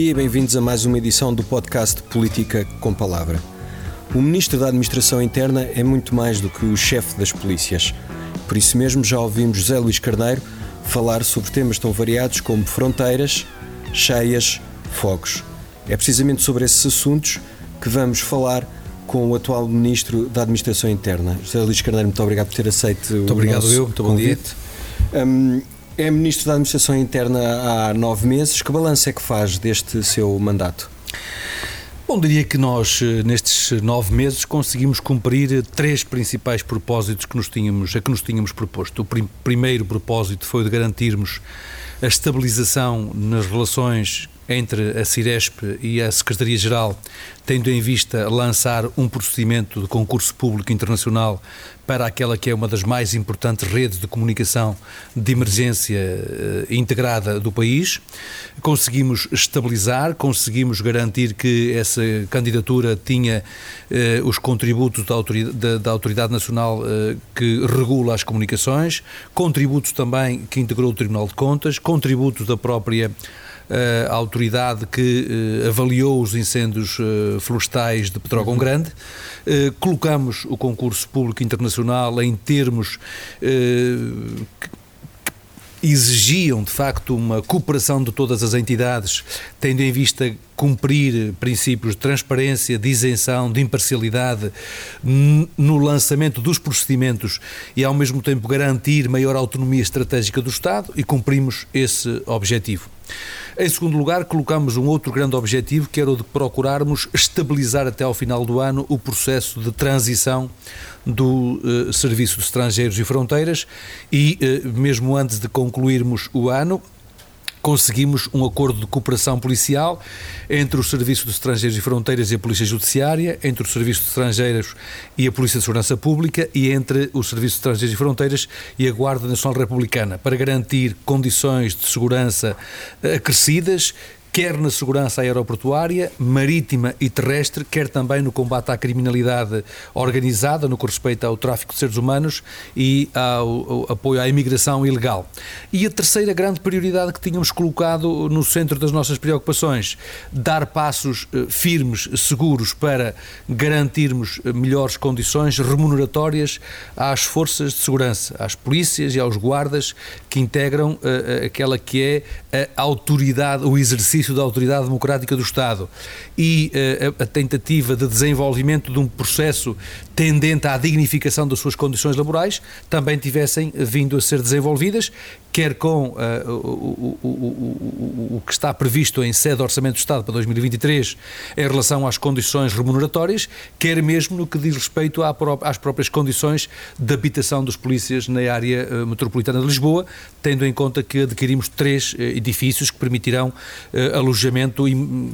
dia e bem-vindos a mais uma edição do podcast Política com Palavra. O Ministro da Administração Interna é muito mais do que o chefe das polícias. Por isso mesmo já ouvimos José Luís Carneiro falar sobre temas tão variados como fronteiras, cheias, fogos. É precisamente sobre esses assuntos que vamos falar com o atual Ministro da Administração Interna. José Luís Carneiro, muito obrigado por ter aceito muito o obrigado nosso eu, muito convite. Um, é Ministro da Administração Interna há nove meses. Que balanço é que faz deste seu mandato? Bom, diria que nós, eh, nestes nove meses, conseguimos cumprir três principais propósitos que nos tínhamos, a que nos tínhamos proposto. O prim primeiro propósito foi de garantirmos a estabilização nas relações entre a Ciresp e a Secretaria-Geral, tendo em vista lançar um procedimento de concurso público internacional para aquela que é uma das mais importantes redes de comunicação de emergência uh, integrada do país. Conseguimos estabilizar, conseguimos garantir que essa candidatura tinha uh, os contributos da Autoridade, da, da autoridade Nacional uh, que regula as comunicações, contributos também que integrou o Tribunal de Contas, contributos da própria a autoridade que eh, avaliou os incêndios eh, florestais de Petrógão uhum. Grande. Eh, colocamos o concurso público internacional em termos que exigiam de facto uma cooperação de todas as entidades, tendo em vista cumprir princípios de transparência, de isenção, de imparcialidade no lançamento dos procedimentos e ao mesmo tempo garantir maior autonomia estratégica do Estado e cumprimos esse objetivo. Em segundo lugar, colocamos um outro grande objetivo, que era o de procurarmos estabilizar até ao final do ano o processo de transição do uh, Serviço de Estrangeiros e Fronteiras e, uh, mesmo antes de concluirmos o ano, conseguimos um acordo de cooperação policial entre os Serviços de Estrangeiros e Fronteiras e a Polícia Judiciária, entre os Serviços de Estrangeiros e a Polícia de Segurança Pública e entre os Serviços de Estrangeiros e Fronteiras e a Guarda Nacional Republicana, para garantir condições de segurança acrescidas quer na segurança aeroportuária, marítima e terrestre, quer também no combate à criminalidade organizada, no que respeita ao tráfico de seres humanos e ao, ao, apoio à imigração ilegal. E a terceira grande prioridade que tínhamos colocado no centro das nossas preocupações, dar passos eh, firmes, seguros para garantirmos eh, melhores condições remuneratórias às forças de segurança, às polícias e aos guardas que integram uh, aquela que é a autoridade, o exercício exercício da autoridade democrática do Estado e uh, a, a, tentativa de desenvolvimento de um processo tendente à dignificação das suas condições laborais também tivessem vindo a ser desenvolvidas, quer com uh, o, o, o, o, que está previsto em sede do Orçamento do Estado para 2023 em relação às condições remuneratórias, quer mesmo no que diz respeito à, às próprias condições de habitação dos polícias na área uh, metropolitana de Lisboa, tendo em conta que adquirimos três uh, edifícios que permitirão alojamento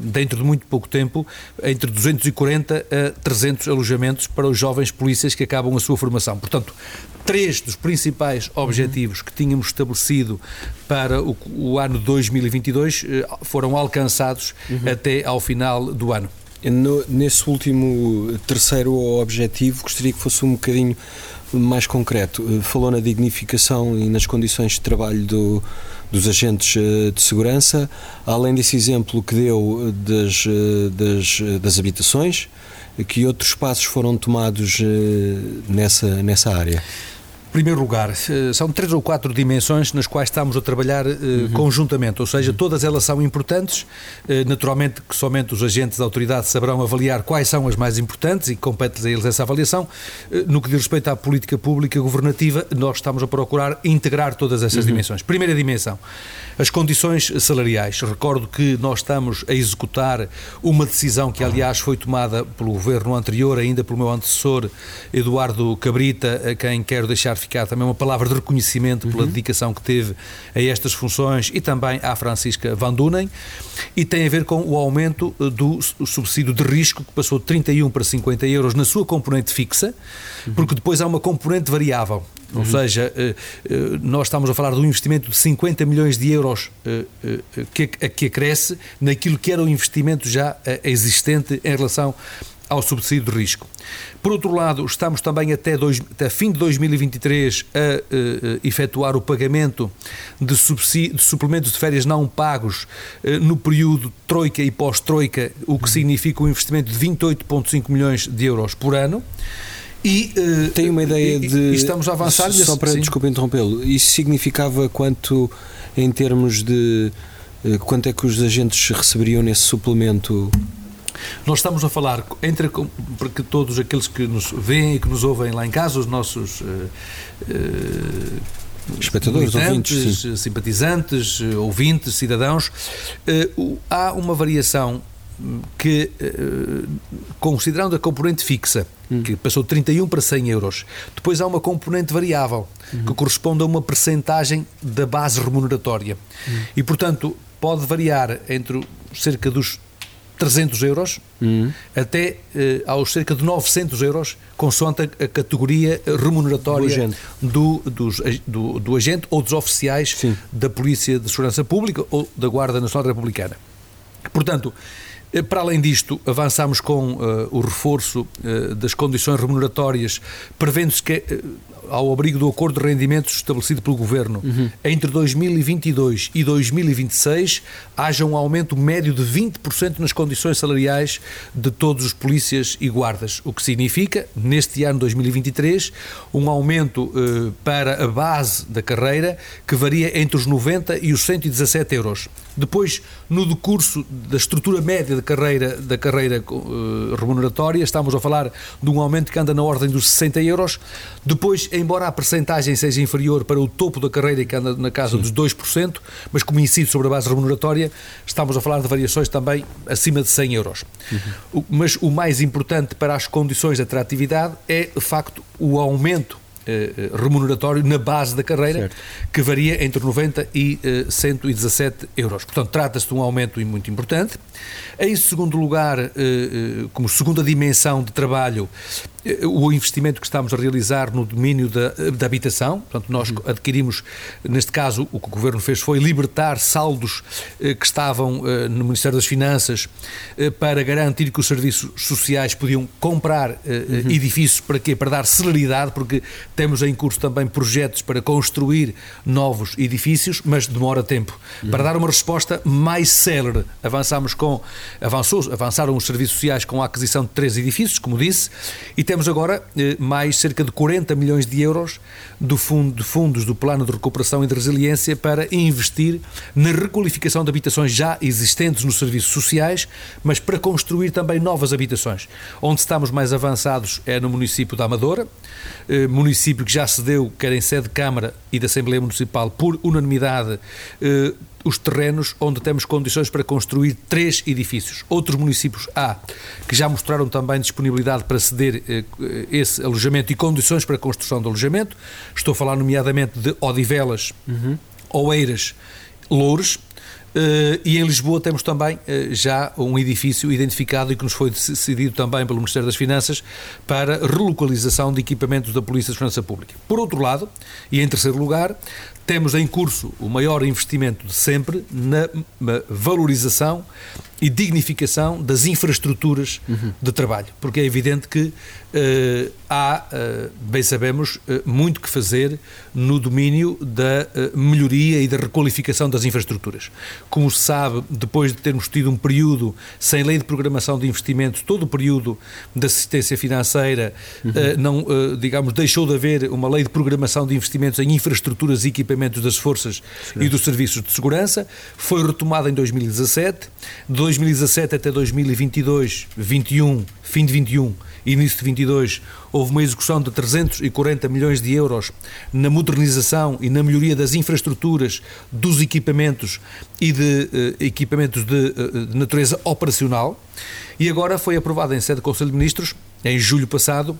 dentro de muito pouco tempo, entre 240 a 300 alojamentos para os jovens polícias que acabam a sua formação. Portanto, três dos principais objetivos que tínhamos estabelecido para o, o ano 2022 eh, foram alcançados uhum. até ao final do ano. No, nesse último terceiro objetivo, gostaria que fosse um bocadinho mais concreto. Eh, falou na dignificação e nas condições de trabalho do, dos agentes eh, de segurança, além desse exemplo que deu das, das, das habitações, que outros passos foram tomados nessa, nessa área? Primeiro lugar, eh, são três ou quatro dimensões nas quais estamos a trabalhar uh, uhum. conjuntamente, ou seja, todas elas são importantes. Uh, naturalmente que somente os agentes da autoridade saberão avaliar quais são as mais importantes e compete a eles essa avaliação. Uh, no que diz respeito à política pública governativa, nós estamos a procurar integrar todas essas uhum. dimensões. Primeira dimensão, as condições salariais. Recordo que nós estamos a executar uma decisão que, aliás, foi tomada pelo governo anterior, ainda pelo meu antecessor Eduardo Cabrita, a quem quero deixar ficar também uma palavra de reconhecimento pela uhum. dedicação que teve a estas funções e também à Francisca Van Dunen e tem a ver com o aumento eh, do subsídio de risco que passou de 31 para 50 euros na sua componente fixa, uhum. porque depois há uma componente variável. Ou uhum. seja, eh, eh, nós estamos a falar de um investimento de 50 milhões de euros que acresce naquilo que era o investimento já existente em relação ao subsídio de risco. Por outro lado, estamos também até, dois, até fim de 2023 a uh, efetuar o pagamento de, subsídio, de, suplementos de férias não pagos uh, no período troika e pós-troika, o que significa um investimento de 28,5 milhões de euros por ano. E, uh, Tem uma ideia de. E estamos a avançar Só para, desculpa interrompê-lo, isso significava quanto em termos de. Quanto é que os agentes receberiam nesse suplemento nós estamos a falar entre porque todos aqueles que nos veem e que nos ouvem lá em casa, os nossos uh, uh, espectadores, ouvintes, sim. simpatizantes, ouvintes, cidadãos, uh, há uma variação que, considerando a componente fixa, hum. que passou de 31 para 100 euros, depois há uma componente variável, uhum. que corresponde a uma percentagem da base remuneratória. Uhum. E, portanto, pode variar entre cerca dos 300 euros uhum. até uh, aos cerca de 900 euros, consoante a, a categoria remuneratória do agente, do, dos, do, do agente ou dos oficiais Sim. da Polícia de Segurança Pública ou da Guarda Nacional Republicana. Portanto, eh, para além disto, avançamos com uh, o reforço uh, das condições remuneratórias, prevendo-se que, uh, ao abrigo do acordo de rendimentos estabelecido pelo Governo, uhum. entre 2022 e 2026, haja um aumento médio de 20% nas condições salariais de todos os polícias e guardas, o que significa, neste ano 2023, um aumento para a base da carreira que varia entre os 90 e os 117 euros. Depois, no decurso da estrutura média da carreira, da carreira uh, remuneratória, estamos a falar de um aumento que anda na ordem dos 60 euros. Depois, embora a percentagem seja inferior para o topo da carreira, que anda na casa Sim. dos 2%, mas como incide sobre a base remuneratória, estamos a falar de variações também acima de 100 euros. Uhum. Mas o mais importante para as condições de atratividade é, de facto, o aumento eh, eh, remuneratório na base da carreira, certo. que varia entre 90 e 117 eh, euros. Portanto, trata-se de um aumento muito importante. Em segundo lugar, como segunda dimensão de trabalho, o investimento que estamos a realizar no domínio da, da habitação. Portanto, nós uhum. adquirimos, neste caso, o que o Governo fez foi libertar saldos eh, que estavam eh, no Ministério das Finanças eh, para garantir que os serviços sociais podiam comprar uhum. edifícios para quê? Para dar celeridade, porque temos em curso também projetos para construir novos edifícios, mas demora tempo. Uhum. Para dar uma resposta mais célere, avançamos com, avançou, avançaram os serviços sociais com a aquisição de três edifícios, como disse, e temos temos agora eh, mais cerca de 40 milhões de euros do fundo, de fundos do Plano de Recuperação e de Resiliência para investir na requalificação de habitações já existentes nos serviços sociais, mas para construir também novas habitações. Onde estamos mais avançados é no município da Amadora, eh, município que já cedeu, quer em sede de Câmara e da Assembleia Municipal, por unanimidade, eh, os terrenos onde temos condições para construir três edifícios. Outros municípios há que já mostraram também disponibilidade para ceder eh, esse alojamento e condições para a construção de alojamento. Estou a falar nomeadamente de Odivelas, uhum. Oeiras, Loures. Uh, e em Lisboa temos também uh, já um edifício identificado e que nos foi decidido também pelo Ministério das Finanças para relocalização de equipamentos da Polícia de Segurança Pública. Por outro lado, e em terceiro lugar, temos em curso o maior investimento de sempre na valorização e dignificação das infraestruturas uhum. de trabalho, porque é evidente que uh, há, uh, bem sabemos, uh, muito que fazer no domínio da melhoria e da requalificação das infraestruturas. Como se sabe, depois de termos tido um período sem lei de programação de investimentos, todo o período de assistência financeira, uhum. não, digamos, deixou de haver uma lei de programação de investimentos em infraestruturas e equipamentos das forças Sim. e dos serviços de segurança, foi retomada em 2017, de 2017 até 2022, 21, fim de 21 início de 22, houve uma execução de 340 milhões de euros na modernização e na melhoria das infraestruturas, dos equipamentos e de uh, equipamentos de, uh, de natureza operacional. E agora foi aprovada em sede do Conselho de Ministros, em julho passado,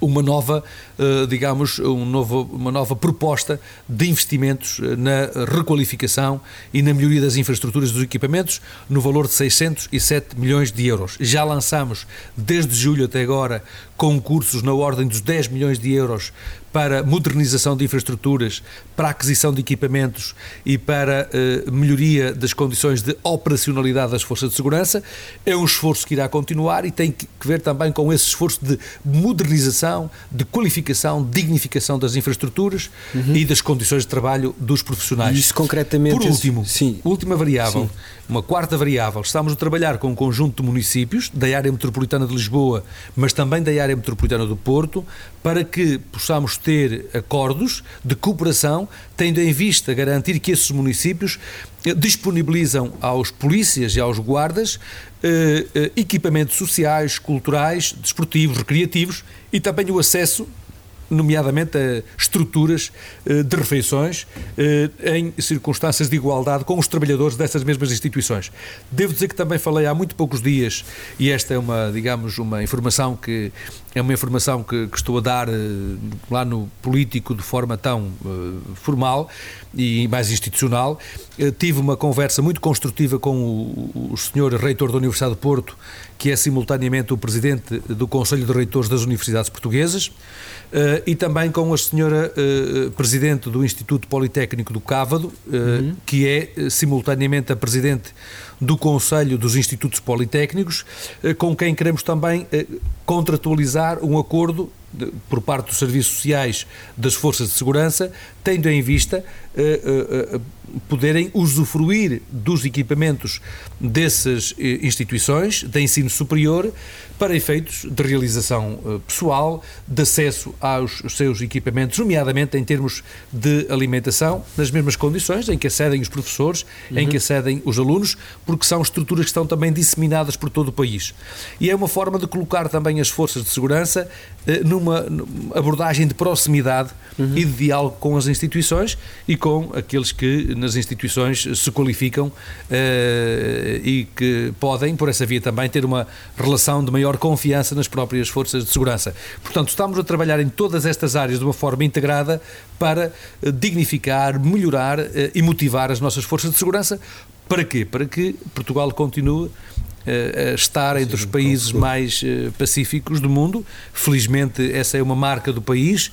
uma nova, eh, digamos, um novo, uma nova proposta de investimentos eh, na requalificação e na melhoria das infraestruturas dos equipamentos no valor de 607 milhões de euros. Já lançamos, desde julho até agora, concursos na ordem dos 10 milhões de euros para modernização de infraestruturas, para aquisição de equipamentos e para uh, melhoria das condições de operacionalidade das forças de segurança. É um esforço que irá continuar e tem que ver também com esse esforço de modernização, de qualificação, dignificação das infraestruturas uhum. e das condições de trabalho dos profissionais. Isso concretamente. Por último, sim. última variável, sim. uma quarta variável, estamos a trabalhar com um conjunto de municípios da área metropolitana de Lisboa, mas também da área metropolitana do Porto, para que possamos ter acordos de cooperação, tendo em vista garantir que esses municípios eh, disponibilizam aos polícias e aos guardas eh, eh, equipamentos sociais, culturais, desportivos, recreativos e também o acesso nomeadamente a estruturas eh, de refeições eh, em circunstâncias de igualdade com os trabalhadores dessas mesmas instituições. Devo dizer que também falei há muito poucos dias, e esta é uma, digamos, uma informação que é uma informação que, que estou a dar eh, lá no político de forma tão formal e mais institucional. tive uma conversa muito construtiva com o, o senhor reitor da Universidade de Porto, que é simultaneamente o presidente do Conselho de Reitores das Universidades Portuguesas. Uh, e também com a senhora uh, presidente do Instituto Politécnico do Cávado, uh, uhum. que é simultaneamente a presidente do Conselho dos Institutos Politécnicos, com quem queremos também contratualizar um acordo por parte dos serviços sociais das forças de segurança, tendo em vista uh, uh, poderem usufruir dos equipamentos dessas instituições de ensino superior para efeitos de realização pessoal, de acesso aos seus equipamentos, nomeadamente em termos de alimentação, nas mesmas condições em que acedem os professores, uhum. em que acedem os alunos, porque são estruturas que estão também disseminadas por todo o país. E é uma forma de colocar também as forças de segurança numa abordagem de proximidade uhum. e de diálogo com as instituições e com aqueles que nas instituições se qualificam uh, e que podem, por essa via também, ter uma relação de maior confiança nas próprias forças de segurança. Portanto, estamos a trabalhar em todas estas áreas de uma forma integrada para eh, dignificar, melhorar uh, e motivar as nossas forças de segurança. Para quê? Para que Portugal continue a estar entre os países mais pacíficos do mundo. Felizmente, essa é uma marca do país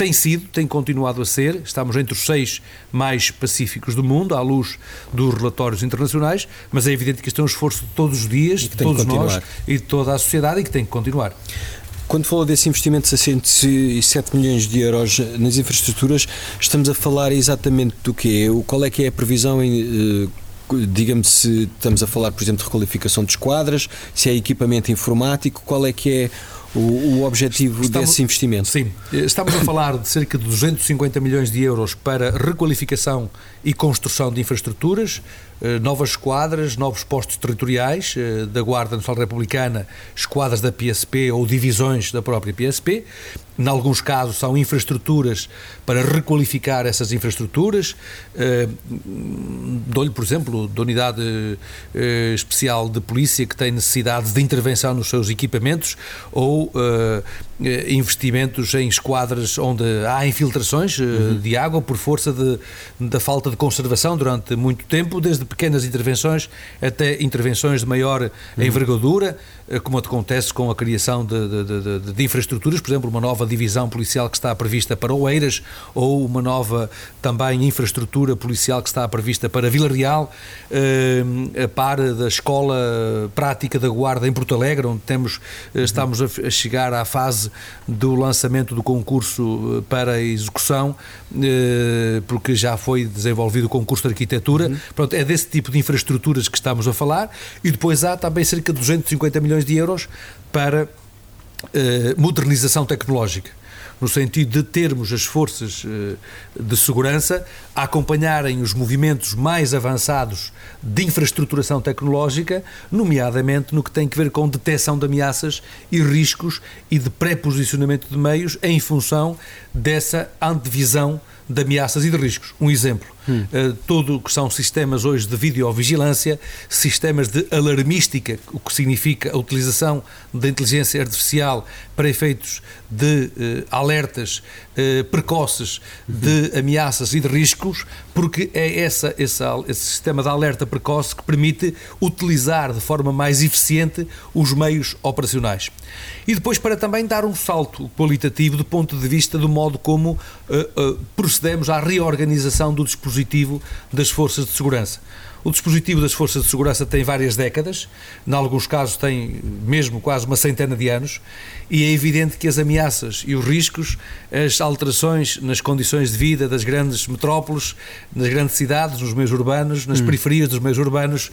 tem sido, tem continuado a ser, estamos entre os seis mais pacíficos do mundo, à luz dos relatórios internacionais, mas é evidente que isto é um esforço de todos os dias, de todos nós e de toda a sociedade e que tem que continuar. Quando falou desse investimento de 67 milhões de euros nas infraestruturas, estamos a falar exatamente do quê? Qual é que é a previsão em, eh, diga-me se estamos a falar, por exemplo, de requalificação de esquadras, se é equipamento informático, qual é que é o, o objetivo estamos, desse investimento? Sim, estamos a falar de cerca de 250 milhões de euros para requalificação e construção de infraestruturas, eh, novas esquadras, novos postos territoriais eh, da Guarda Nacional Republicana, esquadras da PSP ou divisões da própria PSP. Em alguns casos são infraestruturas para requalificar essas infraestruturas. Eh, dou-lhe, por exemplo, da unidade especial de polícia que tem necessidade de intervenção nos seus equipamentos ou euh, investimentos em esquadras onde há infiltrações uhum. de água por força de, da falta de conservação durante muito tempo, desde pequenas intervenções até intervenções de maior uhum. envergadura, eh, como acontece com a criação de, de, de, infraestruturas, por exemplo, uma nova divisão policial que está prevista para Oeiras, ou uma nova também infraestrutura policial que está prevista para Vila Real, eh, a par da Escola Prática da Guarda em Porto Alegre, onde temos, eh, estamos a chegar à fase do lançamento do concurso para a execução, porque já foi desenvolvido o concurso de arquitetura. Uhum. Pronto, é desse desse tipo de infraestruturas que estamos a falar e depois há também cerca de 250 milhões de euros para eh, modernização tecnológica no sentido de termos as forças eh, de segurança a acompanharem os movimentos mais avançados de infraestruturação tecnológica, nomeadamente no que tem a ver com detecção de ameaças e riscos e de pré-posicionamento de meios em função dessa antevisão de ameaças e de riscos. Um exemplo, hum. uh, tudo o que são sistemas hoje de videovigilância, sistemas de alarmística, o que significa a utilização da inteligência artificial para efeitos de uh, alertas uh, precoces de uhum. ameaças e de riscos, porque é essa, esse, esse sistema de alerta precoce que permite utilizar de forma mais eficiente os meios operacionais. E depois para também dar um salto qualitativo do ponto de vista do modo como procedemos à reorganização do dispositivo das forças de segurança. O dispositivo das forças de segurança tem várias décadas, em alguns casos tem mesmo quase uma centena de anos, e é evidente que as ameaças e os riscos, as alterações nas condições de vida das grandes metrópoles, nas grandes cidades, nos meios urbanos, nas hum. periferias dos meios urbanos,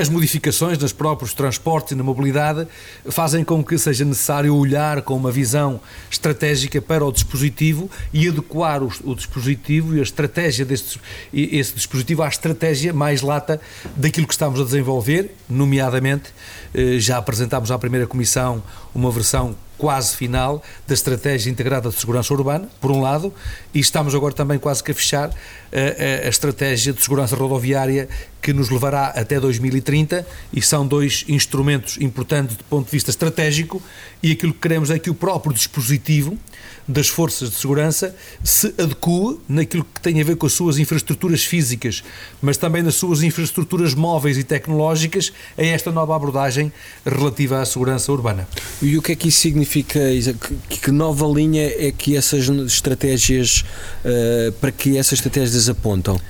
as modificações nos próprios transportes e na mobilidade fazem com que seja necessário olhar com uma visão estratégica para o dispositivo e adequar o, o dispositivo e a estratégia deste esse dispositivo à estratégia mais lata daquilo que estamos a desenvolver, nomeadamente eh, já apresentámos à primeira comissão uma versão quase final da Estratégia Integrada de Segurança Urbana, por um lado, e estamos agora também quase que a fechar a, a, a Estratégia de Segurança Rodoviária que nos levará até 2030 e são dois instrumentos importantes do ponto de vista estratégico e aquilo que queremos é que o próprio dispositivo das forças de segurança se adeque naquilo que tem a ver com as suas infraestruturas físicas, mas também nas suas infraestruturas móveis e tecnológicas a esta nova abordagem relativa à segurança urbana. E o que é que isso significa? Que nova linha é que essas estratégias, uh, para que essas estratégias apontam?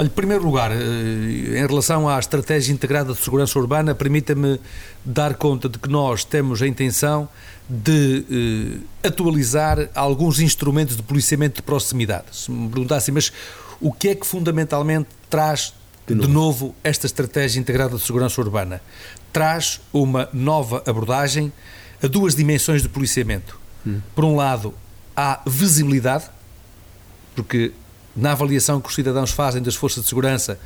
Olha, em primeiro lugar, eh, em relação à estratégia integrada de segurança urbana, permita-me dar conta de que nós temos a intenção de eh, atualizar alguns instrumentos de policiamento de proximidade. Se me perguntassem, mas o que é que fundamentalmente traz de novo. de novo esta estratégia integrada de segurança urbana? Traz uma nova abordagem a duas dimensões de policiamento. Hum. Por um lado, há visibilidade, porque na avaliação que os cidadãos fazem das forças de segurança,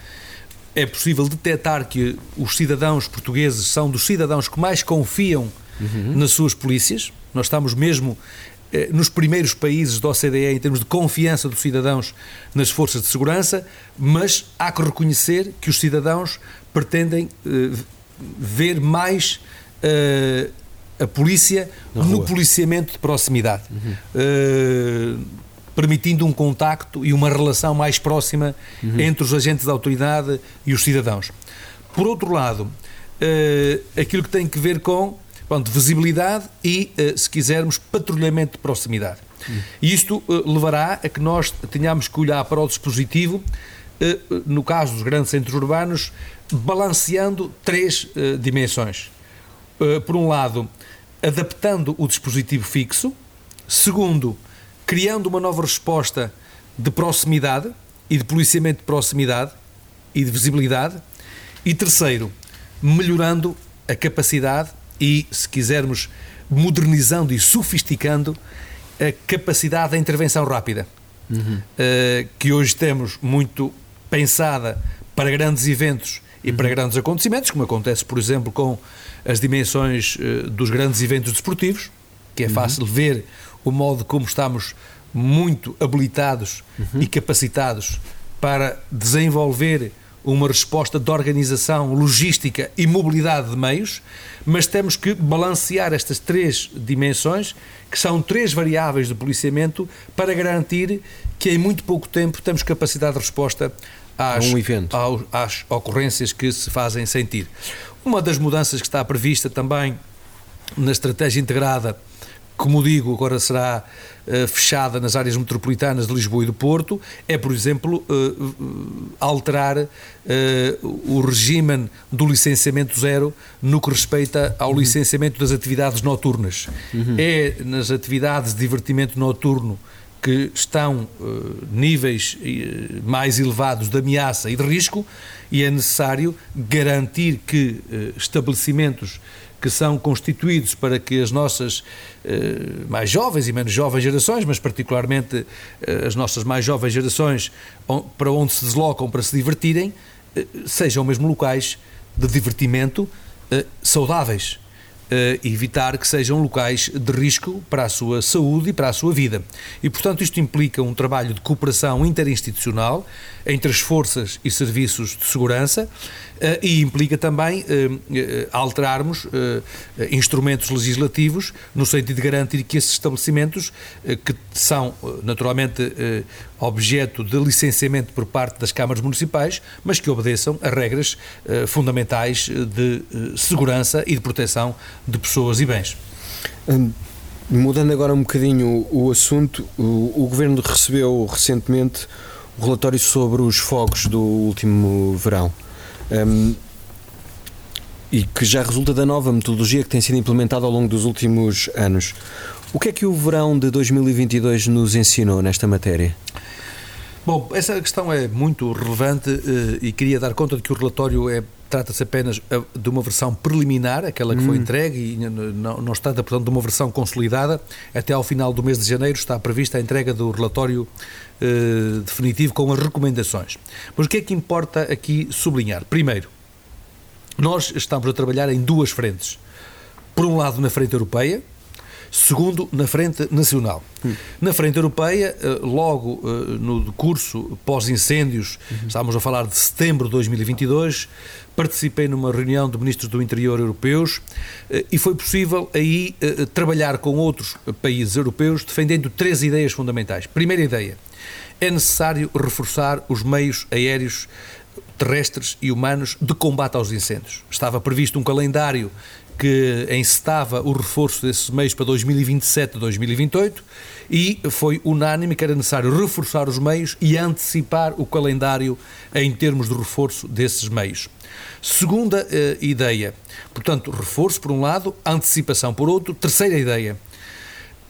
é possível detectar que os cidadãos portugueses são dos cidadãos que mais confiam uhum. nas suas polícias. Nós estamos mesmo eh, nos primeiros países da OCDE em termos de confiança dos cidadãos nas forças de segurança, mas há que reconhecer que os cidadãos pretendem eh, ver mais eh, a polícia no policiamento de proximidade. Uhum. Uh, permitindo um contacto e uma relação mais próxima uhum. entre os agentes da autoridade e os cidadãos. Por outro lado, uh, aquilo que tem que ver com pronto, visibilidade e, uh, se quisermos, patrulhamento de proximidade. E isto uh, levará a que nós tenhamos que olhar para o dispositivo, no caso dos grandes centros urbanos, balanceando três dimensões. por um lado, adaptando o dispositivo fixo. Segundo, criando uma nova resposta de proximidade e de policiamento de proximidade e de visibilidade. E terceiro, melhorando a capacidade e, se quisermos, modernizando e sofisticando a capacidade da intervenção rápida, uhum. uh, que hoje temos muito pensada para grandes eventos e uhum. para grandes acontecimentos, como acontece, por exemplo, com as dimensões uh, dos grandes eventos desportivos, que é uhum. fácil uhum. ver o modo como estamos muito habilitados uhum. e capacitados para desenvolver uma resposta de organização, logística e mobilidade de meios, mas temos que balancear estas três dimensões, que são três variáveis de policiamento, para garantir que em muito pouco tempo temos capacidade de resposta às, um às ocorrências que se fazem sentir. Uma das mudanças que está prevista também na estratégia integrada como digo, agora será fechada nas áreas metropolitanas de Lisboa e do Porto, é, por exemplo, uh, alterar uh, o regime do licenciamento zero no que respeita ao uhum. licenciamento das atividades noturnas. Uhum. É nas atividades de divertimento noturno que estão níveis mais elevados de ameaça e de risco e é necessário garantir que estabelecimentos que são constituídos para que as nossas eh, mais jovens e menos jovens gerações, mas particularmente eh, as nossas mais jovens gerações, para onde se deslocam para se divertirem, eh, sejam mesmo locais de divertimento saudáveis. Uh, evitar que sejam locais de risco para a sua saúde e para a sua vida. E, portanto, isto implica um trabalho de cooperação interinstitucional entre as forças e serviços de segurança uh, e implica também uh, alterarmos instrumentos legislativos no sentido de garantir que esses estabelecimentos, que são naturalmente objeto de licenciamento por parte das câmaras municipais, mas que obedeçam a regras fundamentais de segurança e de proteção de pessoas e bens. Hum, mudando agora um bocadinho o, assunto, o, o, Governo recebeu recentemente o relatório sobre os fogos do último verão. Um, e que já resulta da nova metodologia que tem sido implementada ao longo dos últimos anos. O que é que o verão de 2022 nos ensinou nesta matéria? Bom, essa questão é muito relevante uh, e queria dar conta de que o relatório é trata-se apenas eh, de uma versão preliminar, aquela que hum. foi entregue, e não, não está, portanto, de uma versão consolidada. Até ao final do mês de janeiro está prevista a entrega do relatório eh, definitivo com as recomendações. Mas o que é que importa aqui sublinhar? Primeiro, nós estamos a trabalhar em duas frentes. Por um lado, na frente europeia, segundo na frente nacional. Na frente europeia, eh, logo eh, no curso pós-incêndios, estávamos a falar de setembro de 2022, participei numa reunião de ministros do interior europeus eh, e foi possível aí trabalhar com outros países europeus defendendo três ideias fundamentais. Primeira ideia, é necessário reforçar os meios aéreos terrestres e humanos de combate aos incêndios. Estava previsto um calendário que encetava o reforço desses meios para 2027 2028 e foi unânime que era necessário reforçar os meios e antecipar o calendário em termos de reforço desses meios. Segunda eh, ideia, portanto, reforço por um lado, antecipação por outro. Terceira ideia,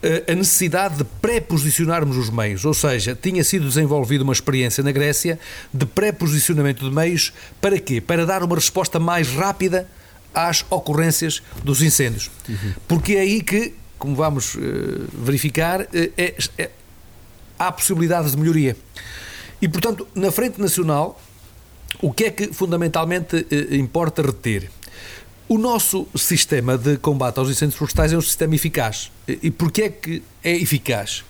eh, a necessidade de pré-posicionarmos os meios, ou seja, tinha sido desenvolvida uma experiência na Grécia de pré-posicionamento de meios para quê? Para dar uma resposta mais rápida às ocorrências dos incêndios. Uhum. Porque é aí que, como vamos uh, verificar, uh, é, é, há possibilidades de melhoria. E, portanto, na frente nacional, o que é que fundamentalmente uh, importa reter? O nosso sistema de combate aos incêndios florestais é um sistema eficaz. E porquê é que é eficaz?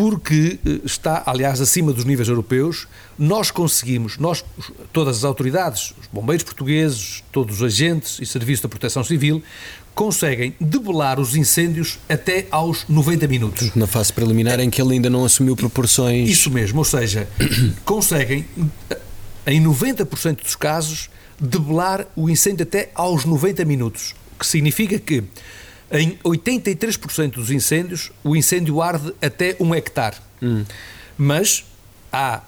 Porque eh, está, aliás, acima dos níveis europeus. Nós conseguimos, nós, todas as autoridades, os bombeiros portugueses, todos os agentes e serviços da proteção civil, conseguem debelar os incêndios até aos 90 minutos. Na fase preliminar é, em que ele ainda não assumiu proporções. Isso mesmo, ou seja, conseguem, em 90% dos casos, debelar o incêndio até aos 90 minutos. O que significa que em 83% dos incêndios, o incêndio arde até um hectare. Hum. Mas há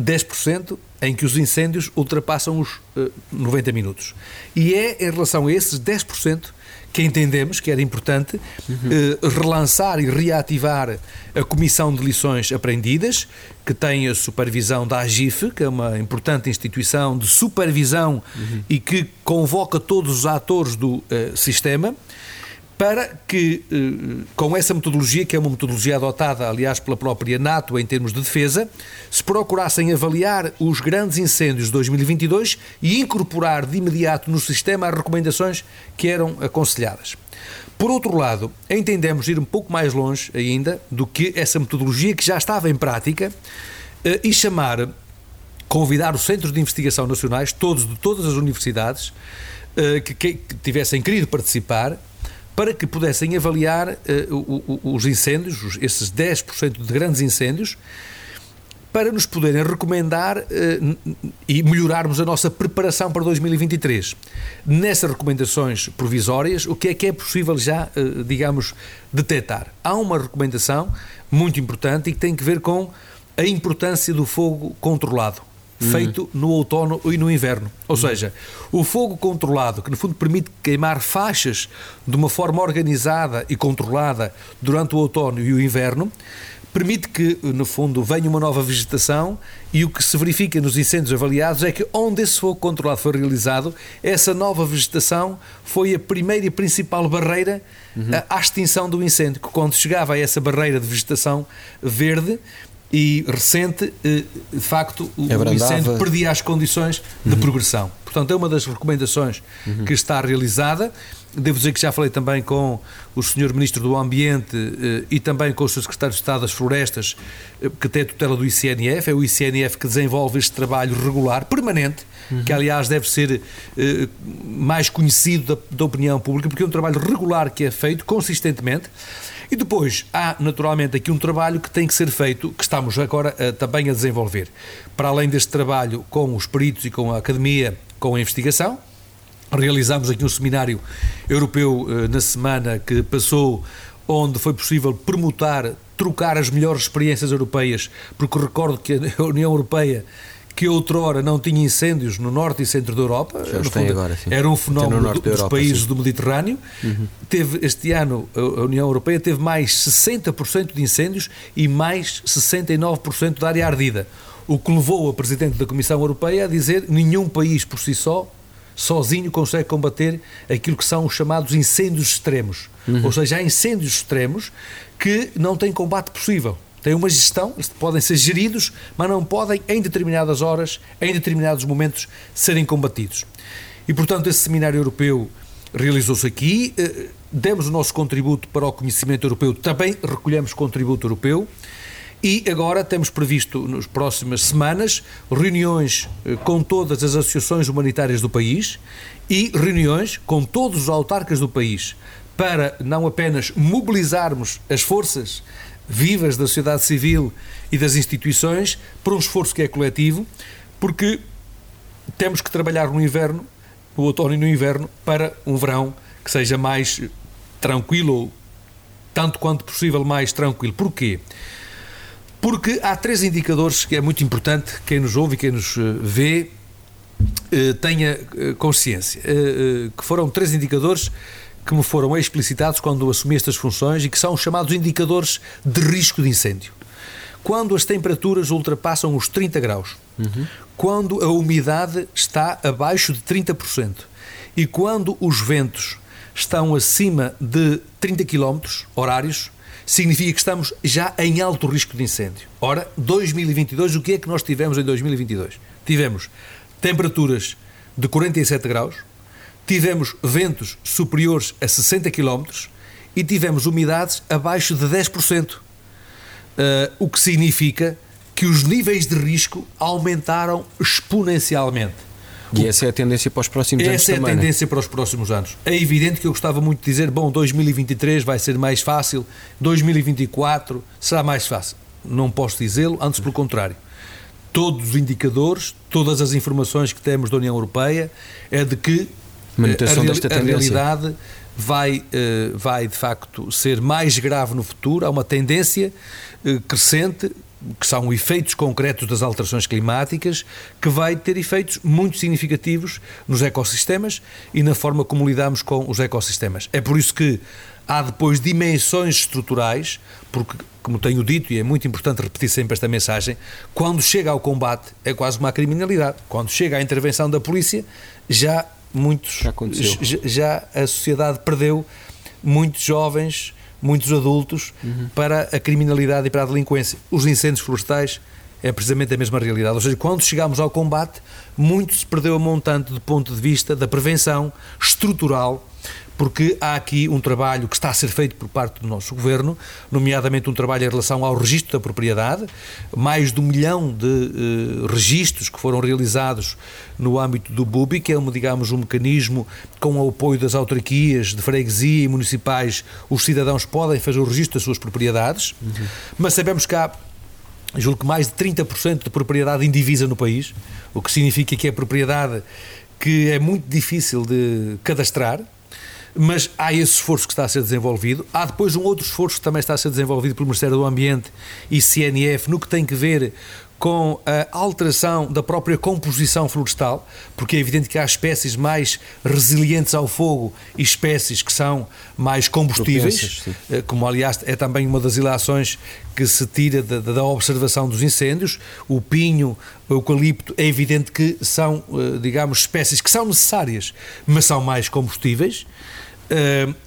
10% em que os incêndios ultrapassam os uh, eh, 90 minutos. E é em relação a esses 10% que entendemos que era importante uhum. uh, relançar e reativar a Comissão de Lições Aprendidas, que tem a supervisão da AGIF, que é uma importante instituição de supervisão uhum. e que convoca todos os atores do uh, sistema para que, eh, com essa metodologia, que é uma metodologia adotada, aliás, pela própria NATO em termos de defesa, se procurassem avaliar os grandes incêndios de 2022 e incorporar de imediato no sistema as recomendações que eram aconselhadas. Por outro lado, entendemos ir um pouco mais longe ainda do que essa metodologia que já estava em prática eh, e chamar, convidar os centros de investigação nacionais, todos de todas as universidades, eh, que, que tivessem querido participar, para que pudessem avaliar uh, os incêndios, esses 10% de grandes incêndios, para nos poderem recomendar uh, e melhorarmos a nossa preparação para 2023. Nessas recomendações provisórias, o que é que é possível já, uh, digamos, detectar? Há uma recomendação muito importante e que tem que ver com a importância do fogo controlado feito no outono e no inverno. Ou seja, o fogo controlado, que no fundo permite queimar faixas de uma forma organizada e controlada durante o outono e o inverno, permite que, no fundo, venha uma nova vegetação e o que se verifica nos incêndios avaliados é que onde esse fogo controlado foi realizado, essa nova vegetação foi a primeira e principal barreira uhum. à extinção do incêndio, que quando chegava a essa barreira de vegetação verde, e recente, eh, de facto, o incêndio perdia as condições de uhum. progressão. Portanto, é uma das recomendações uhum. que está realizada Devo dizer que já falei também com o Sr. Ministro do Ambiente eh, e também com o Sr. Secretário de Estado das Florestas, eh, que tem a tutela do ICNF. É o ICNF que desenvolve este trabalho regular, permanente, uhum. que aliás deve ser mais conhecido da, da opinião pública, porque é um trabalho regular que é feito consistentemente. E depois há, naturalmente, aqui um trabalho que tem que ser feito, que estamos agora uh, também a desenvolver. Para além deste trabalho com os peritos e com a academia, com a investigação, realizámos aqui um seminário europeu uh, na semana que passou, onde foi possível permutar, trocar as melhores experiências europeias, porque recordo que a União Europeia que outrora não tinha incêndios no norte e centro da Europa, fundo, agora, sim. era um fenómeno do, dos Europa, países sim. do Mediterrâneo. Uhum. Teve este ano a União Europeia teve mais 60% de incêndios e mais 69% da área ardida, o que levou a presidente da Comissão Europeia a dizer nenhum país por si só sozinho consegue combater aquilo que são os chamados incêndios extremos. Uhum. Ou seja, há incêndios extremos que não têm combate possível têm uma gestão, podem ser geridos, mas não podem, em determinadas horas, em determinados momentos, serem combatidos. E, portanto, esse seminário europeu realizou-se aqui, eh, demos o nosso contributo para o conhecimento europeu, também recolhemos contributo europeu. E agora temos previsto, nas próximas semanas, reuniões eh, com todas as associações humanitárias do país e reuniões com todos os autarcas do país, para não apenas mobilizarmos as forças vivas da sociedade civil e das instituições por um esforço que é coletivo, porque temos que trabalhar no inverno, no outono e no inverno, para um verão que seja mais tranquilo, ou tanto quanto possível mais tranquilo. Porquê? Porque há três indicadores que é muito importante quem nos ouve e quem nos eh, vê eh, tenha eh, consciência, que foram três indicadores que me foram explicitados quando assumi estas funções e que são chamados indicadores de risco de incêndio. Quando as temperaturas ultrapassam os 30 graus, uhum. quando a umidade está abaixo de 30% e quando os ventos estão acima de 30 km horários, significa que estamos já em alto risco de incêndio. Ora, 2022, o que é que nós tivemos em 2022? Tivemos temperaturas de 47 graus, tivemos ventos superiores a 60 km e tivemos umidades abaixo de 10%, uh, eh, o que significa que os níveis de risco aumentaram exponencialmente. E essa é a tendência para os próximos essa anos Essa é também, a né? tendência né? para os próximos anos. É evidente que eu gostava muito de dizer, bom, 2023 vai ser mais fácil, 2024 será mais fácil. Não posso dizê-lo, antes pelo contrário. Todos os indicadores, todas as informações que temos da União Europeia é de que manutenção a, desta tendência. A realidade vai, uh, vai de facto ser mais grave no futuro. Há uma tendência uh, crescente que são efeitos concretos das alterações climáticas, que vai ter efeitos muito significativos nos ecossistemas e na forma como lidamos com os ecossistemas. É por isso que há depois dimensões estruturais, porque, como tenho dito, e é muito importante repetir sempre esta mensagem, quando chega ao combate é quase uma criminalidade. Quando chega à intervenção da polícia, já muitos já, já, a sociedade perdeu muitos jovens, muitos adultos uhum. para a criminalidade e para a delinquência. Os incêndios florestais é precisamente a mesma realidade. Ou seja, quando chegamos ao combate, muito se perdeu a montante do ponto de vista da prevenção estrutural porque há aqui um trabalho que está a ser feito por parte do nosso governo, nomeadamente um trabalho em relação ao registro da propriedade, mais de um milhão de uh, registros que foram realizados no âmbito do BUBI, que é, um, digamos, um mecanismo com o apoio das autarquias de freguesia e municipais, os cidadãos podem fazer o registro das suas propriedades, uhum. mas sabemos que há julgo que mais de 30% de propriedade indivisa no país, o que significa que é propriedade que é muito difícil de cadastrar, mas há esse esforço que está a ser desenvolvido. Há depois um outro esforço que também está a ser desenvolvido pelo Ministério do Ambiente e CNF no que tem que ver com a alteração da própria composição florestal, porque é evidente que há espécies mais resilientes ao fogo e espécies que são mais combustíveis, eh, como aliás é também uma das ilações que se tira da, da, observação dos incêndios. O pinho, o eucalipto, é evidente que são, eh, digamos, espécies que são necessárias, mas são mais combustíveis.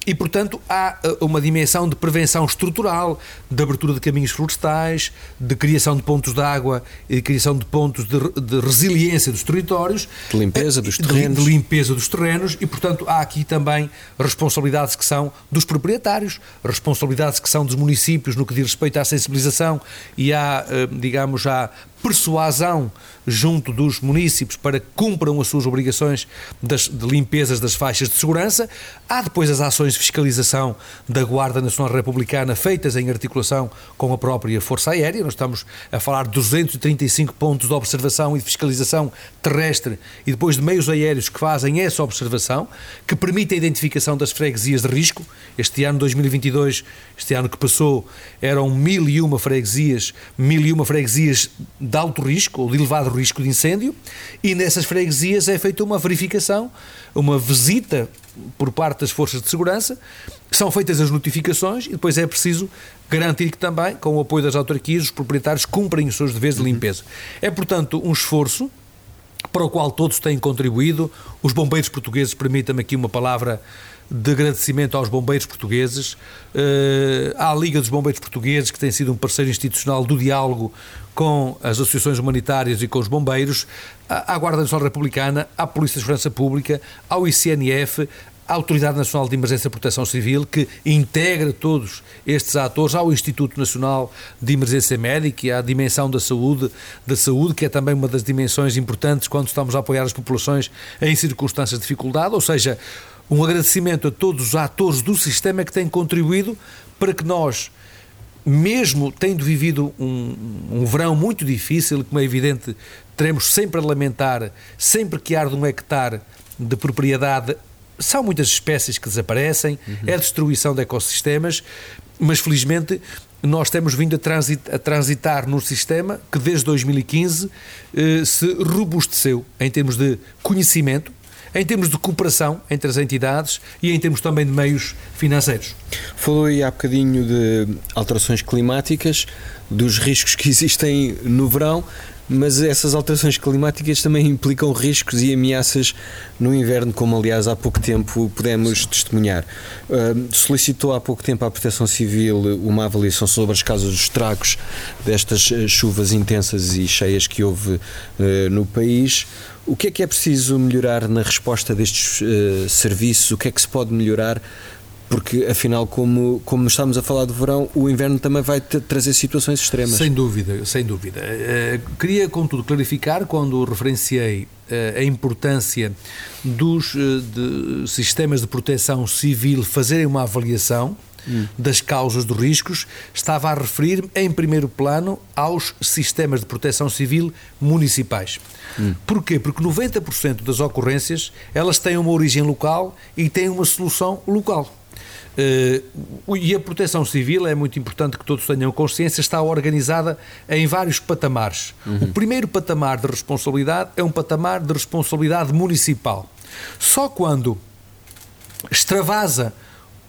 E, portanto, há uh, uma dimensão de prevenção estrutural, de abertura de caminhos florestais, de criação de pontos de água e de criação de pontos de, de resiliência dos territórios. De limpeza dos terrenos. De, de, limpeza dos terrenos e, portanto, há aqui também responsabilidades que são dos proprietários, responsabilidades que são dos municípios no que diz respeito à sensibilização e à, uh, digamos, à persuasão junto dos municípios para que cumpram as suas obrigações das, de limpezas das faixas de segurança. Há depois as ações de fiscalização da Guarda Nacional Republicana feitas em articulação com a própria Força Aérea. Nós estamos a falar de 235 pontos de observação e de fiscalização terrestre e depois de meios aéreos que fazem essa observação, que permite a identificação das freguesias de risco. Este ano 2022, este ano que passou, eram mil e uma freguesias, mil e uma freguesias de alto risco ou de elevado risco de incêndio e nessas freguesias é feita uma verificação, uma visita por parte das forças de segurança, são feitas as notificações e depois é preciso garantir que também, com o apoio das autarquias, os proprietários cumprem os seus deveres de limpeza. É, portanto, um esforço para o qual todos têm contribuído. Os bombeiros portugueses, permitam-me aqui uma palavra de agradecimento aos bombeiros portugueses, uh, à Liga dos Bombeiros Portugueses, que tem sido um parceiro institucional do diálogo com as associações humanitárias e com os bombeiros, à, Guarda Nacional Republicana, à Polícia de Segurança Pública, ao ICNF, à Autoridade Nacional de Emergência e Proteção Civil, que integra todos estes atores, ao Instituto Nacional de Emergência Médica e à dimensão da saúde, da saúde, que é também uma das dimensões importantes quando estamos a apoiar as populações em circunstâncias de dificuldade, ou seja, um agradecimento a todos os atores do sistema que têm contribuído para que nós, mesmo tendo vivido um, um verão muito difícil, como é evidente, teremos sempre a lamentar, sempre que arde um hectare de propriedade, são muitas espécies que desaparecem, uhum. é destruição de ecossistemas, mas felizmente nós temos vindo a, transit, a transitar num sistema que desde 2015 eh, se robusteceu em termos de conhecimento, em termos de cooperação entre as entidades e em termos também de meios financeiros. Falou aí há bocadinho de alterações climáticas, dos riscos que existem no verão, mas essas alterações climáticas também implicam riscos e ameaças no inverno, como aliás há pouco tempo pudemos testemunhar. Uh, solicitou há pouco tempo à Proteção Civil uma avaliação sobre as causas dos estragos destas chuvas intensas e cheias que houve uh, no país. O que é que é preciso melhorar na resposta destes uh, serviços? O que é que se pode melhorar? Porque, afinal, como, como estamos a falar do verão, o inverno também vai trazer situações extremas. Sem dúvida, sem dúvida. Uh, queria, contudo, clarificar, quando referenciei uh, a importância dos de sistemas de proteção civil fazerem uma avaliação hum. das causas dos riscos, estava a referir em primeiro plano aos sistemas de proteção civil municipais. Hum. Porquê? Porque 90% das ocorrências elas têm uma origem local e têm uma solução local. Uh, e a proteção civil é muito importante que todos tenham consciência, está organizada em vários patamares. Uhum. O primeiro patamar de responsabilidade é um patamar de responsabilidade municipal. Só quando extravasa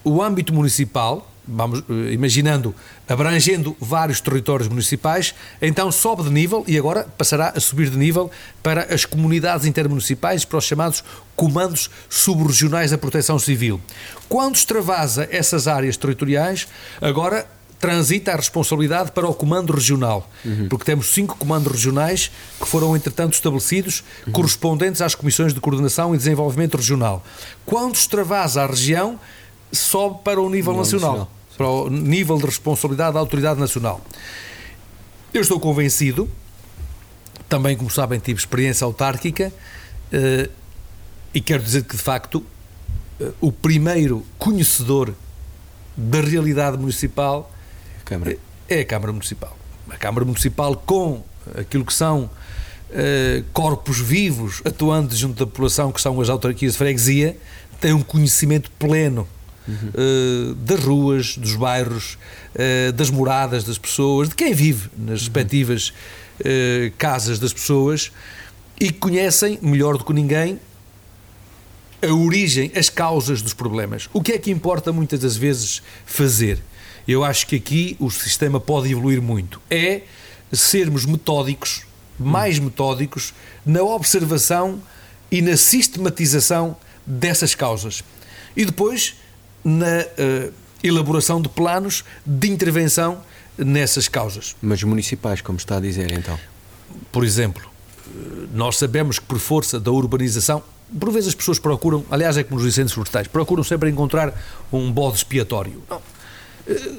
o âmbito municipal, vamos eh, imaginando, abrangendo vários territórios municipais, então sobe de nível e agora passará a subir de nível para as comunidades intermunicipais, para os chamados comandos subregionais da proteção civil. Quando extravasa essas áreas territoriais, agora transita a responsabilidade para o comando regional, uhum. porque temos cinco comandos regionais que foram, entretanto, estabelecidos, uhum. correspondentes às comissões de coordenação e desenvolvimento regional. Quando extravasa a região, sobe para o nível nacional, nacional, para o nível de responsabilidade da autoridade nacional. Eu estou convencido, também como sabem tive experiência autárquica, eh, e quero dizer que de facto eh, o primeiro conhecedor da realidade municipal Câmara. é a Câmara Municipal. A Câmara Municipal com aquilo que são uh, corpos vivos atuando junto da população, que são as autarquias de freguesia, tem um conhecimento pleno uh, das ruas, dos bairros, uh, das moradas das pessoas, de quem vive nas uhum. respectivas uh, casas das pessoas e conhecem melhor do que ninguém a origem, as causas dos problemas. O que é que importa muitas das vezes fazer? Eu acho que aqui o sistema pode evoluir muito. É sermos metódicos, mais metódicos, na observação e na sistematização dessas causas. E depois na uh, elaboração de planos de intervenção nessas causas. Mas municipais, como está a dizer então? Por exemplo, nós sabemos que por força da urbanização, por vezes as pessoas procuram, aliás é como os incêndios florestais, procuram sempre encontrar um bode expiatório. Não. Eh,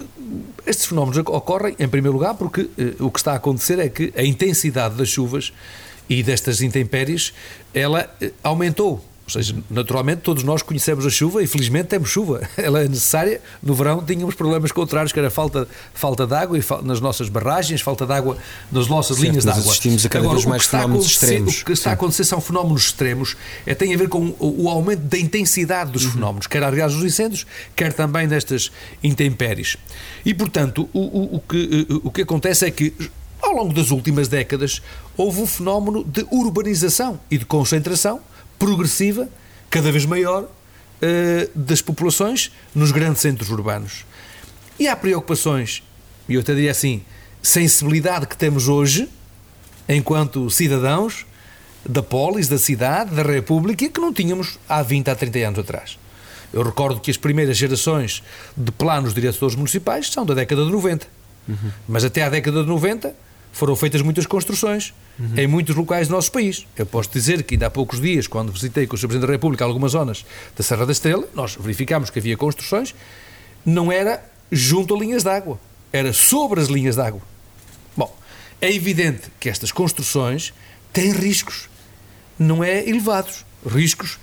estes fenómenos ocorrem, em primeiro lugar, porque eh, o que está a acontecer é que a intensidade das chuvas e destas intempéries, ela eh, aumentou ou seja, naturalmente todos nós conhecemos a chuva e felizmente temos chuva. Ela é necessária. No verão tínhamos problemas contrários, que era falta, falta de água nas nossas barragens, falta de água nas nossas certo, linhas de água. assistimos a cada Agora, vez mais fenómenos extremos. O que está a acontecer são fenómenos extremos. É, tem a ver com o, o aumento da intensidade dos uhum. fenómenos, quer aliás dos incêndios, quer também destas intempéries. E, portanto, o, o, o, que, o que acontece é que ao longo das últimas décadas houve um fenómeno de urbanização e de concentração progressiva, cada vez maior, uh, das populações nos grandes centros urbanos. E há preocupações, e eu até diria assim, sensibilidade que temos hoje, enquanto cidadãos da polis, da cidade, da república, que não tínhamos há 20, há 30 anos atrás. Eu recordo que as primeiras gerações de planos diretores municipais são da década de 90. Uhum. Mas até à década de 90 foram feitas muitas construções uhum. em muitos locais do nosso país. Eu posso dizer que ainda há poucos dias, quando visitei com o Sr. Presidente da República algumas zonas da Serra da Estrela, nós verificámos que havia construções, não era junto a linhas de água, era sobre as linhas de água. Bom, é evidente que estas construções têm riscos, não é elevados, riscos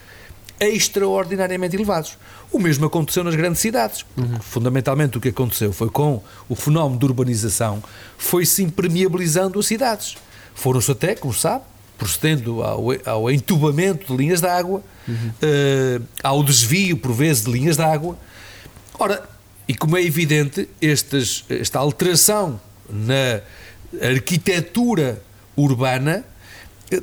extraordinariamente elevados. O mesmo aconteceu nas grandes cidades. Uhum. Fundamentalmente o que aconteceu foi com o fenómeno de urbanização, foi-se impermeabilizando as cidades. Foram-se até, como sabe, procedendo ao, ao entubamento de linhas de água, uhum. uh, ao desvio, por vezes, de linhas de água. Ora, e como é evidente, estes, esta alteração na arquitetura urbana, eh,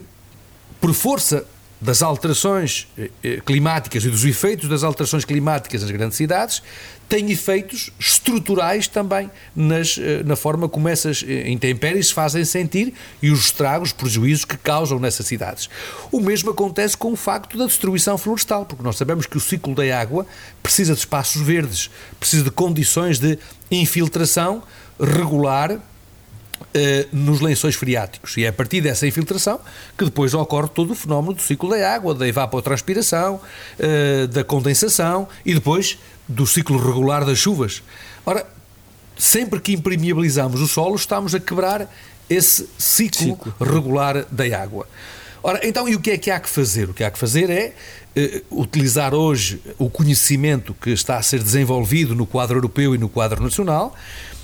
por força das alterações eh, eh, climáticas e dos efeitos das alterações climáticas nas grandes cidades tem efeitos estruturais também nas, eh, na forma como essas intempéries se fazem sentir e os estragos, os prejuízos que causam nessas cidades. O mesmo acontece com o facto da destruição florestal, porque nós sabemos que o ciclo da água precisa de espaços verdes, precisa de condições de infiltração regular Uh, nos lençóis freáticos. E é a partir dessa infiltração que depois ocorre todo o fenómeno do ciclo da água, da evapotranspiração, uh, da condensação e depois do ciclo regular das chuvas. Ora, sempre que impermeabilizamos o solo, estamos a quebrar esse ciclo, ciclo. regular da água. Ora, então, e o que é que há que fazer? O que há que fazer é uh, utilizar hoje o conhecimento que está a ser desenvolvido no quadro europeu e no quadro nacional eh,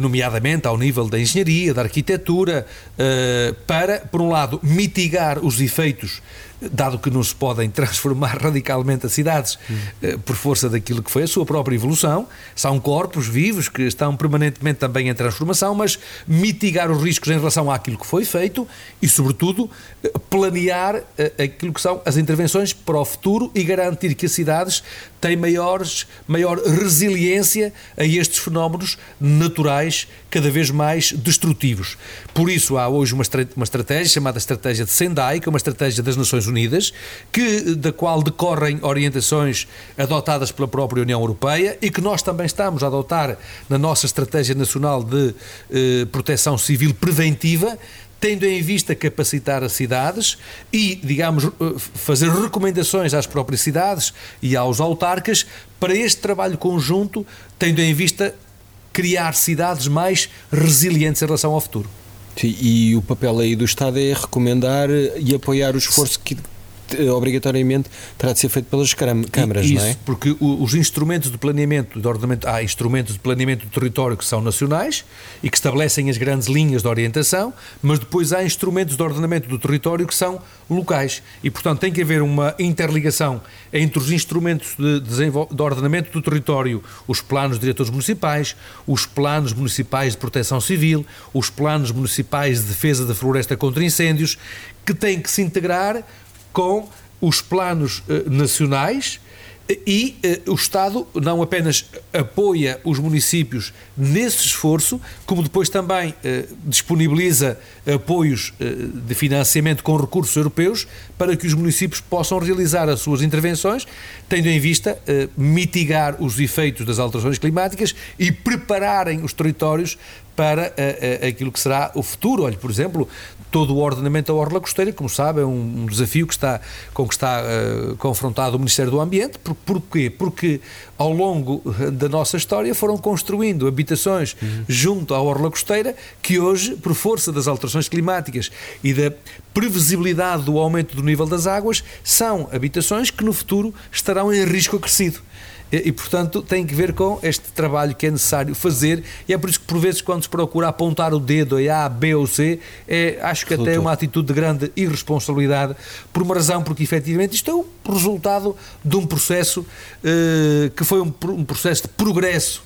nomeadamente ao nível da engenharia, da arquitetura, eh, para, por um lado, mitigar os efeitos dado que não se podem transformar radicalmente as cidades eh, por força daquilo que foi a sua própria evolução, são corpos vivos que estão permanentemente também em transformação, mas mitigar os riscos em relação àquilo que foi feito e, sobretudo, eh, planear eh, aquilo que são as intervenções para o futuro e garantir que as cidades têm maiores, maior resiliência a estes fenómenos naturais cada vez mais destrutivos. Por isso há hoje uma, uma estratégia chamada Estratégia de Sendai, que é uma estratégia das Nações Unidas, que, da qual decorrem orientações adotadas pela própria União Europeia e que nós também estamos a adotar na nossa Estratégia Nacional de eh, Proteção Civil Preventiva, tendo em vista capacitar as cidades e, digamos, eh, fazer recomendações às próprias cidades e aos autarcas para este trabalho conjunto, tendo em vista criar cidades mais resilientes em relação ao futuro. E o papel aí do Estado é recomendar e apoiar o esforço que obrigatoriamente terá de ser feito pelas câmaras, Isso, não é? porque os instrumentos de planeamento, de ordenamento, há instrumentos de planeamento do território que são nacionais e que estabelecem as grandes linhas de orientação, mas depois há instrumentos de ordenamento do território que são locais e, portanto, tem que haver uma interligação entre os instrumentos de, de ordenamento do território, os planos diretores municipais, os planos municipais de proteção civil, os planos municipais de defesa da floresta contra incêndios, que têm que se integrar com os planos uh, nacionais E uh, o Estado não apenas apoia os municípios nesse esforço, como depois também disponibiliza apoios de financiamento com recursos europeus para que os municípios possam realizar as suas intervenções, tendo em vista mitigar os efeitos das alterações climáticas e prepararem os territórios para aquilo que será o futuro. Olhe, por exemplo, todo o ordenamento da orla costeira, como sabe, é um, desafio que está, com que está uh, confrontado o Ministério do Ambiente. Por, porquê? Porque ao longo eh, da nossa história foram construindo habitações uhum. junto à orla costeira que hoje, por força das alterações climáticas e da previsibilidade do aumento do nível das águas, são habitações que no futuro estarão em risco acrescido. E, e, portanto, tem que ver com este trabalho que é necessário fazer, e é por isso que, por vezes, quando se procura apontar o dedo a A, B ou C, é, acho que até é uma atitude de grande irresponsabilidade, por uma razão, porque efetivamente isto é o resultado de um processo eh, que foi um, um processo de progresso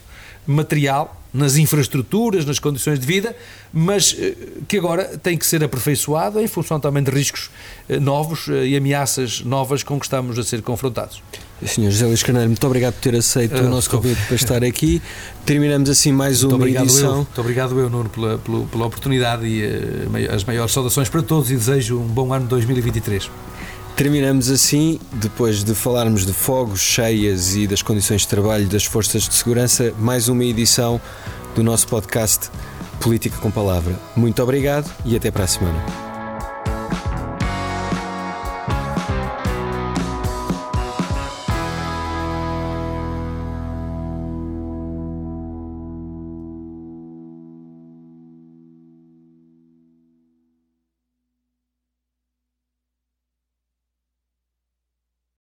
material nas infraestruturas, nas condições de vida, mas eh, que agora tem que ser aperfeiçoado em função também de riscos eh, novos e ameaças novas com que estamos a ser confrontados. Senhor José Luís Carneiro, muito obrigado por ter aceito o nosso convite para estar aqui. Terminamos assim mais muito uma edição. Eu, muito obrigado, eu, Nuno, pela, pela, pela oportunidade e uh, as maiores saudações para todos e desejo um bom ano 2023. Terminamos assim, depois de falarmos de fogos, cheias e das condições de trabalho das forças de segurança, mais uma edição do nosso podcast Política com Palavra. Muito obrigado e até para a semana.